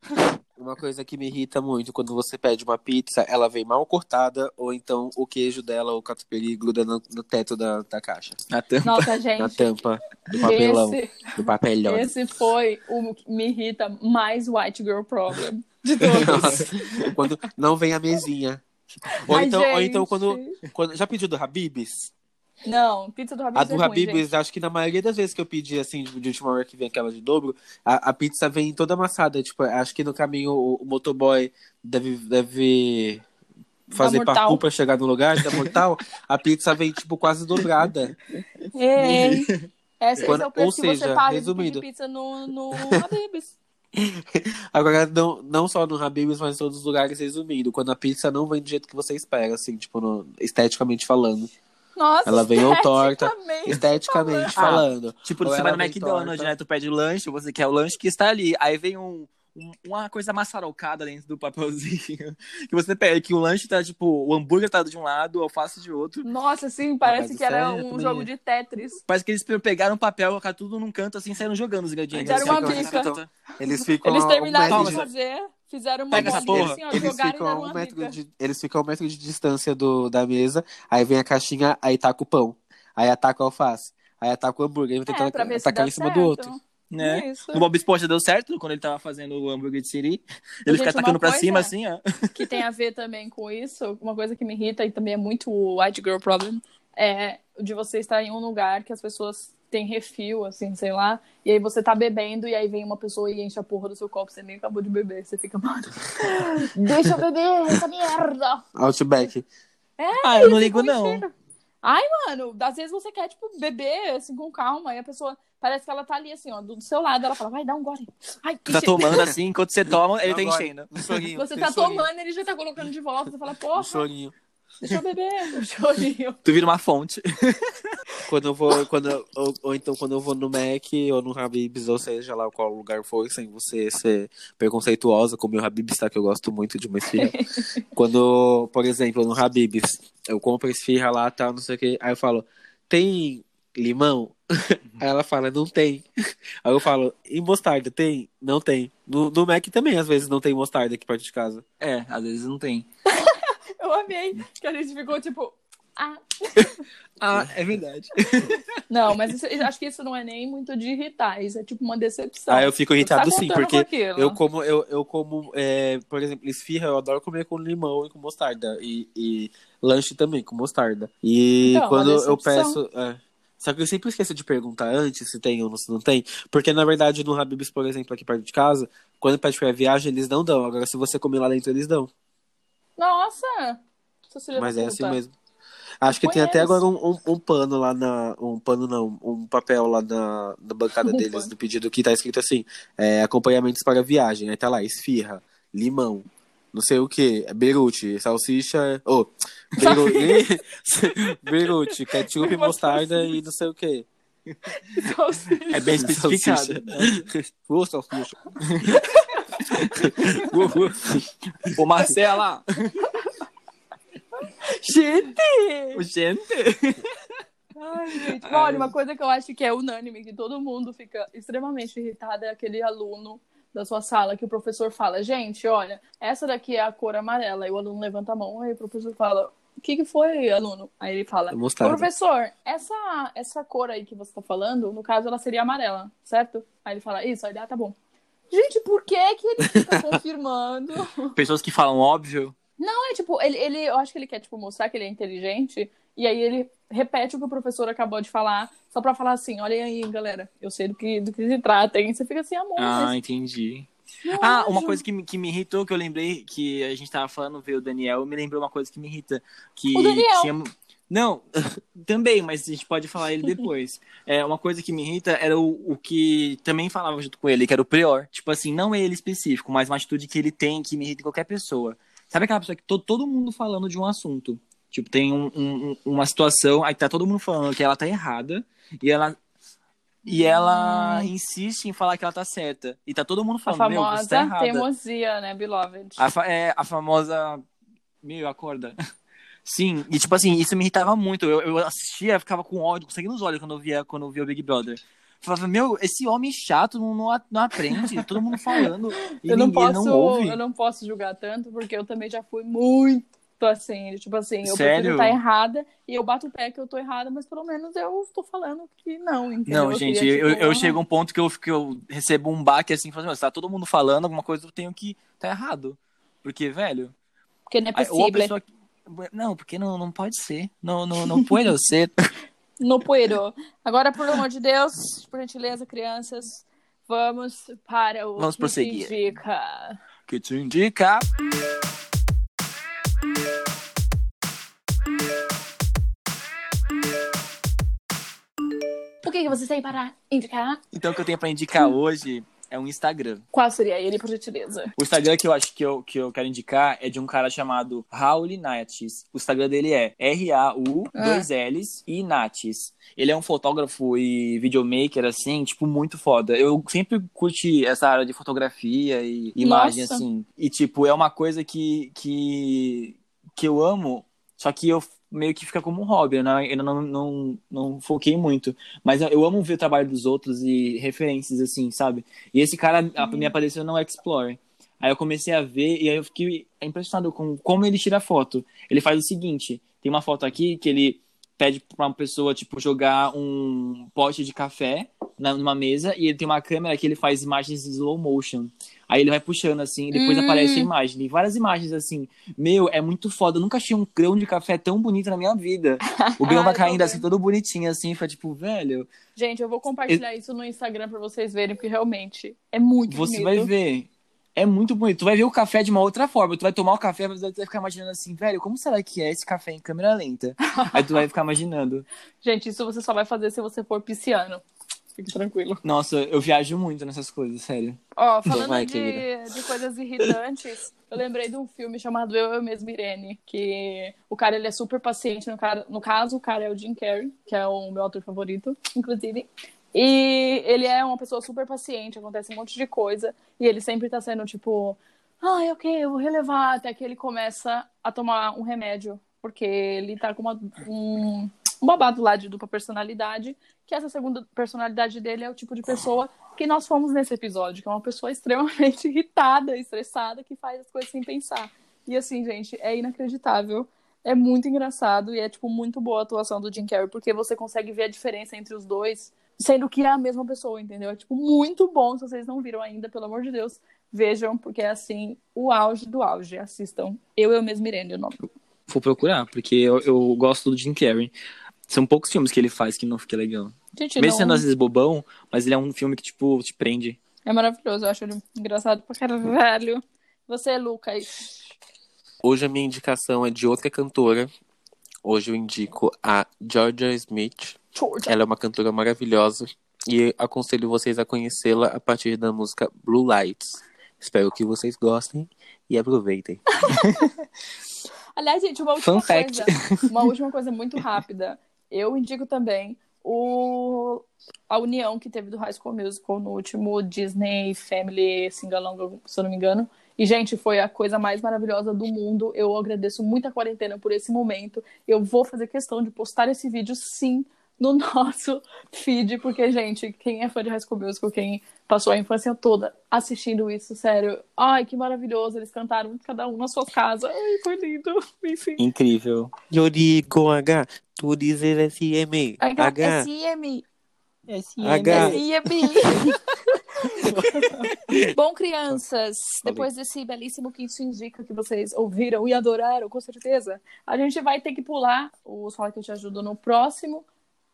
Uma coisa que me irrita muito quando você pede uma pizza, ela vem mal cortada, ou então o queijo dela, o catupiry, gruda no, no teto da, da caixa. Natan. Nossa, [LAUGHS] Na gente. tampa do papelão. Esse, Do esse foi o que me irrita mais White Girl Problem de [LAUGHS] todos. Nossa, quando não vem a mesinha. Ou Ai, então, ou então quando, quando. Já pediu do Habib's? Não, pizza do A Habib's do é ruim, Habib's, gente. acho que na maioria das vezes que eu pedi, assim, de última hora que vem aquela de dobro, a, a pizza vem toda amassada. Tipo, acho que no caminho o, o motoboy deve, deve fazer parkour pra chegar no lugar da mortal. a pizza vem, tipo, quase dobrada. É. [LAUGHS] Esse, esse Quando- é o preço ou que você seja, paga resumindo. de pizza no, no [LAUGHS] Habib's. Agora, não, não só no Habib's, mas em todos os lugares, resumindo. Quando a pizza não vem do jeito que você espera, assim, tipo, no- esteticamente falando. Nossa, Ela vem ou torta, esteticamente falando. falando. Tipo, você vai no McDonald's, torta. né? Tu pede o lanche, você quer o lanche que está ali. Aí vem um, um- uma coisa maçarocada dentro do papelzinho. [LAUGHS] Que você pede, que o lanche tá, tipo, o hambúrguer tá de um lado, o alface de outro. Nossa, sim, parece que era um jogo de Tetris. Parece que eles pegaram um papel, colocaram tudo num canto assim saíram jogando os ingredientes. Uma Assim, bica. tá. Eles ficam Eles um terminaram de fazer, fizeram uma Pega essa bolinha porra. assim, ó, Eles ficam, um metro de, eles ficam a um metro de distância do, da mesa, aí vem a caixinha, aí taca o pão, aí ataca o alface, aí ataca o hambúrguer, aí vai É, tentar se atacar em cima certo. do outro. Né? Isso. No Bob Esponja deu certo quando ele tava fazendo o hambúrguer de Siri. Ele fica atacando pra cima assim, ó. [LAUGHS] que tem a ver também com isso, uma coisa que me irrita e também é muito white girl problem, é de você estar em um lugar que as pessoas têm refil, assim, sei lá, e aí você tá bebendo e aí vem uma pessoa e enche a porra do seu copo, você nem acabou de beber, você fica, mano, [LAUGHS] deixa eu beber essa merda! Outback. Ah, eu não ligo não. enchendo. Mano, às vezes você quer, tipo, beber, assim, com calma, e a pessoa parece que ela tá ali, assim, ó, do seu lado, ela fala, vai, dá um gole. Ai, Tu tá enche- tomando assim, enquanto você toma, ele tá enchendo. Um chorinho. Você tem tá tomando, ele já tá colocando de volta. Você fala, Um porra, chorinho. Deixa eu beber. [LAUGHS] Um chorinho. Tu vira uma fonte. [LAUGHS] Quando eu vou, quando eu- ou, ou então quando eu vou no Mac ou no Habib's, ou seja lá qual lugar for, sem você ser preconceituosa, como o Habib's tá, que eu gosto muito de uma esfirra. [LAUGHS] quando, por exemplo, no Habib's, eu compro esfirra lá, tal, não sei o que, aí eu falo, tem limão? Aí ela fala, não tem. Aí eu falo, e mostarda, tem? Não tem. No, no Mac também, às vezes, não tem mostarda aqui perto de casa. É, às vezes não tem. Eu amei que a gente ficou, tipo, ah. Ah, é verdade. Não, mas isso- acho que isso não é nem muito de irritar, isso é tipo uma decepção. Aí eu fico irritado tá sim, porque com. Eu como, eu, eu como é, por exemplo, esfirra, eu adoro comer com limão e com mostarda. E, e lanche também, com mostarda. E Então, quando eu peço. é, só que eu sempre esqueço de perguntar antes se tem ou se não tem. Porque, na verdade, no Habib's, por exemplo, aqui perto de casa, quando pede pra viagem, eles não dão. Agora, se você comer lá dentro, eles dão. Nossa! Mas é assim mesmo. Acho que tem até Conheço. agora um, um, um pano lá na. Um pano não, um papel lá na, na bancada Um [LAUGHS] deles pano. do pedido que tá escrito assim: é, acompanhamentos para viagem. Aí tá lá, esfirra, limão, não sei o que, berute, salsicha. Ô, [LAUGHS] beru... berute, [LAUGHS] ketchup, mostarda e não sei o que. Salsicha. É bem especificado. Ô, salsicha. [LAUGHS] Ô, Marcela! Gente! Gente! Ai, gente. Olha, uma coisa que eu acho que é unânime, que todo mundo fica extremamente irritado, é aquele aluno da sua sala que o professor fala, gente, olha, essa daqui é a cor amarela. Aí o aluno levanta a mão, aí o professor fala, o que, que foi, aluno? Aí ele fala, Mostarda. professor, essa, essa cor aí que você tá falando, no caso, ela seria amarela, certo? Aí ele fala, isso, aí ele, ah, tá bom. Gente, por que que ele fica [LAUGHS] confirmando? Pessoas que falam óbvio. Não, é tipo, ele, ele, eu acho que ele quer, tipo, mostrar que ele é inteligente, e aí ele repete o que o professor acabou de falar, só pra falar assim, olha aí, galera, eu sei do que, do que se trata, e você fica assim, amor, Ah, mas entendi. Ah, uma coisa que me, que me irritou, que eu lembrei, que a gente tava falando, veio o Daniel, me lembrou uma coisa que me irrita. Que O Daniel. tinha. Não, [LAUGHS] também, mas a gente pode falar ele depois. É, uma coisa que me irrita era o, o que também falava junto com ele, que era o Prior. Tipo assim, não ele específico, mas uma atitude que ele tem que me irrita em qualquer pessoa. Sabe aquela pessoa que to, todo mundo falando de um assunto? Tipo, tem um- um- uma situação, aí tá todo mundo falando que ela tá errada, e ela. E ela insiste em falar que ela tá certa. E tá todo mundo A falando, meu, você famosa tá errada. teimosia, né, beloved? A, fa- é, a famosa. Meu, acorda. [LAUGHS] Sim, e tipo assim, isso me irritava muito. Eu, eu assistia, ficava com ódio, com sangue nos olhos quando eu via, quando eu via o Big Brother. Falava, meu, esse homem chato não, não, aprende, todo mundo falando. [LAUGHS] Eu não posso, não ouve. eu não posso julgar tanto, porque eu também já fui muito assim, tipo assim, eu Sério? prefiro estar errada, e eu bato o pé que eu tô errada, mas pelo menos eu tô falando que não, entendeu? Não, Eu gente, queria, eu, tipo, eu ah, chego a um ponto que eu, que eu recebo um baque assim, falando, tá todo mundo falando alguma coisa, eu tenho que tá errado. Porque, velho, Porque não é aí- ou a possível. pessoa. Não, porque não, não pode ser. Não, não, não pode ser. [LAUGHS] No pueiro. Agora, por amor de Deus, por gentileza, crianças, vamos para o Vamos que prosseguir. indica. que te indica. O que, que vocês têm para indicar? Então, o que eu tenho pra indicar [LAUGHS] hoje é um Instagram. Qual seria ele, por gentileza? O Instagram que eu acho que eu, que eu quero indicar é de um cara chamado Raul Nates. O Instagram dele é R-A-U, dois L's e Nates. Ele é um fotógrafo e videomaker, assim, tipo, muito foda. Eu sempre curti essa área de fotografia e imagem, Nossa. assim. E, tipo, é uma coisa que, que, que eu amo, só que eu meio que fica como um hobby, eu não, eu não, não, não foquei muito. Mas eu, amo ver o trabalho dos outros e referências, assim, sabe? E esse cara a- me apareceu no Explore. Aí eu comecei a ver e aí eu fiquei impressionado com como ele tira foto. Ele faz o seguinte: tem uma foto aqui que ele pede pra uma pessoa, tipo, jogar um pote de café na- numa mesa e ele tem uma câmera que ele faz imagens em slow motion. Aí ele vai puxando assim, e depois Hum. aparece a imagem. Tem várias imagens assim. Meu, é muito foda. Eu nunca achei um grão de café tão bonito na minha vida. O grão [LAUGHS] vai caindo assim, todo bonitinho assim. Foi tipo, velho, Gente, eu vou compartilhar isso no Instagram pra vocês verem, porque realmente é muito você bonito. vai ver. É muito bonito. Tu vai ver o café de uma outra forma. Tu vai tomar o café, mas tu vai ficar imaginando assim, velho, como será que é esse café em câmera lenta? [LAUGHS] Aí tu vai ficar imaginando. Gente, isso você só vai fazer se você for pisciano. Fique tranquilo. Nossa, eu viajo muito nessas coisas, sério. Ó, Então falando vai, de, de coisas irritantes, eu lembrei de um filme chamado Eu, Eu Mesmo, Irene, que o cara, ele é super paciente, no, cara, no caso, o cara é o Jim Carrey, que é o meu ator favorito, inclusive, e ele é uma pessoa super paciente, acontece um monte de coisa, e ele sempre tá sendo, tipo, ai, ok, eu vou relevar, até que ele começa a tomar um remédio, porque ele tá com uma, um, um babado lá de dupla personalidade, que essa segunda personalidade dele é o tipo de pessoa que nós fomos nesse episódio, que é uma pessoa extremamente [LAUGHS] irritada, estressada, que faz as coisas sem pensar. E assim, gente, é inacreditável. É muito engraçado e é, tipo, muito boa a atuação do Jim Carrey, porque você consegue ver a diferença entre os dois, sendo que é a mesma pessoa, entendeu? É, tipo, muito bom. Se vocês não viram ainda, pelo amor de Deus, vejam, porque é, assim, o auge do auge. Assistam. Eu, eu mesmo, Irene, o nome. Vou procurar, porque eu, eu gosto do Jim Carrey. São poucos filmes que ele faz que não fica legal. Gente, Mesmo não- sendo às vezes bobão, mas ele é um filme que, tipo, te prende. é maravilhoso. Eu acho ele engraçado pra caralho. Você, Lucas. Hoje a minha indicação é de outra cantora. Hoje eu indico a Georgia Smith. Georgia. Ela é uma cantora maravilhosa e aconselho vocês a conhecê-la a partir da música Blue Lights. Espero que vocês gostem e aproveitem. [LAUGHS] Aliás, gente, uma última Fun fact. coisa. Uma última coisa muito rápida. Eu indico também o... a união que teve do High School Musical no último Disney Family Singalong, se eu não me engano. E, gente, foi a coisa mais maravilhosa do mundo. Eu agradeço muito a quarentena por esse momento. Eu vou fazer questão de postar esse vídeo, sim, no nosso [LAUGHS] feed, porque, gente, quem é fã de High School Musical, quem passou a infância toda assistindo isso, sério. Ai, que maravilhoso. Eles cantaram cada um na sua casa. Ai, foi lindo. [LAUGHS] Enfim. Incrível. Yori com H, tu dizer SM. H, SM. H. SM. [LAUGHS] Bom, crianças, depois desse belíssimo que isso indica que vocês ouviram e adoraram, com certeza, a gente vai ter que pular os Fala que eu te ajudo no próximo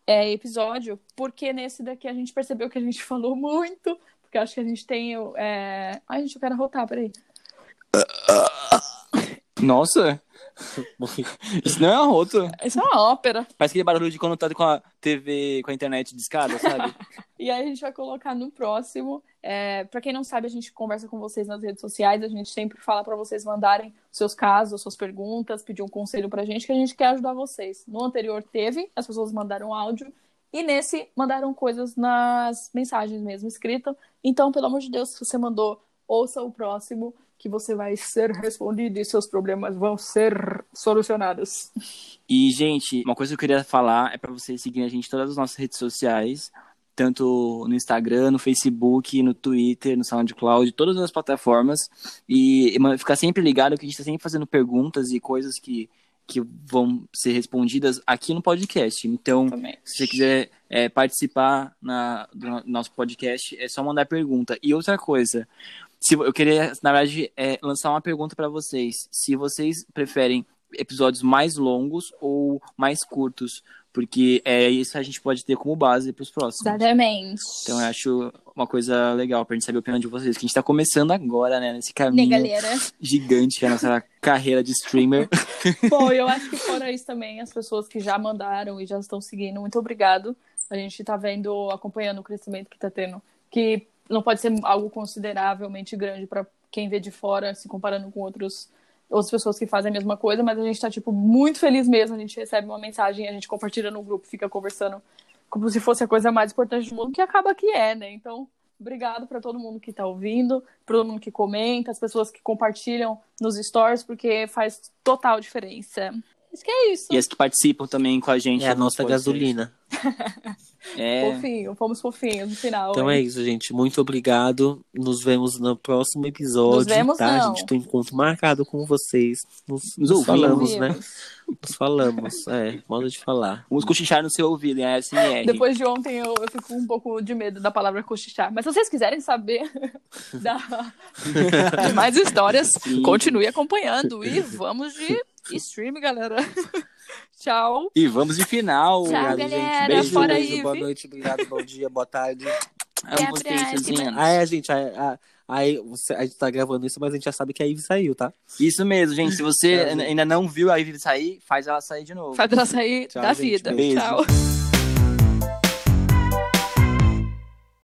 é, episódio, porque nesse daqui a gente percebeu que a gente [LAUGHS] falou muito, porque acho que a gente tem. É... Ai, gente, eu quero rotar, peraí. Nossa, [LAUGHS] isso não é um roto. Isso é uma ópera. Parece aquele barulho de quando tá com a TV, com a internet discada, sabe? [LAUGHS] E aí a gente vai colocar no próximo. É, para quem não sabe, a gente conversa com vocês nas redes sociais. A gente sempre fala para vocês mandarem seus casos, suas perguntas, pedir um conselho pra gente, que a gente quer ajudar vocês. No anterior teve, as pessoas mandaram áudio. E nesse, mandaram coisas nas mensagens mesmo, escritas. Então, pelo amor de Deus, se você mandou, ouça o próximo, que você vai ser respondido e seus problemas vão ser solucionados. E, gente, uma coisa que eu queria falar é pra vocês seguirem a gente em todas as nossas redes sociais, tanto no Instagram, no Facebook, no Twitter, no SoundCloud, todas as plataformas. E ficar sempre ligado que a gente tá sempre fazendo perguntas e coisas que, que vão ser respondidas aqui no podcast. Então, Também. se você quiser é, participar na, do no- nosso podcast, é só mandar pergunta. E outra coisa, se, eu queria, na verdade, é, lançar uma pergunta para vocês. Se vocês preferem episódios mais longos ou mais curtos, porque é isso a gente pode ter como base para os próximos. Exatamente. Então eu acho uma coisa legal pra gente saber a opinião de vocês, que a gente tá começando agora, né, nesse Né, caminho galera? gigante que é a nossa [LAUGHS] carreira de streamer. Bom, eu acho que fora isso também, as pessoas que já mandaram e já estão seguindo, muito obrigado. A gente tá vendo, acompanhando o crescimento que tá tendo, que não pode ser algo consideravelmente grande para quem vê de fora, se comparando com outros outras pessoas que fazem a mesma coisa, mas a gente tá, tipo, muito feliz mesmo. A gente recebe uma mensagem, a gente compartilha no grupo, fica conversando como se fosse a coisa mais importante do mundo, que acaba que é, né? Então, obrigado para todo mundo que tá ouvindo, para todo mundo que comenta, as pessoas que compartilham nos stories, porque faz total diferença. Acho que é isso. e as que participam também com a gente. É a no nossa gasolina. [LAUGHS] É. Fofinho, fomos fofinhos no final. Então é hein? isso, gente. Muito obrigado. Nos vemos no próximo episódio. Nos vemos, tá, não. gente? Tem um encontro marcado com vocês. Nos, Nos nos ouvimos. falamos, né? [LAUGHS] Nos falamos. É, modo de falar. Vamos cochichar no seu ouvido, é SMR. Depois de ontem eu, eu fico um pouco de medo da palavra cochichar. Mas se vocês quiserem saber [LAUGHS] da... de mais histórias, Sim. continue acompanhando. E vamos de stream, galera. Tchau. E vamos de final. Tchau, Obrigado, galera. gente. Beijo, Fora beijo. Ive. Boa noite, obrigado, bom dia, boa tarde. Amo Até a vocês. Ah, é, gente. A, a, Aí você, a gente tá gravando isso, mas a gente já sabe que a Ivy saiu, tá? Isso mesmo, gente. Se você ainda não viu a Ivy sair, faz ela sair de novo. Faz ela sair Tchau, da gente. vida. Beijo. Tchau.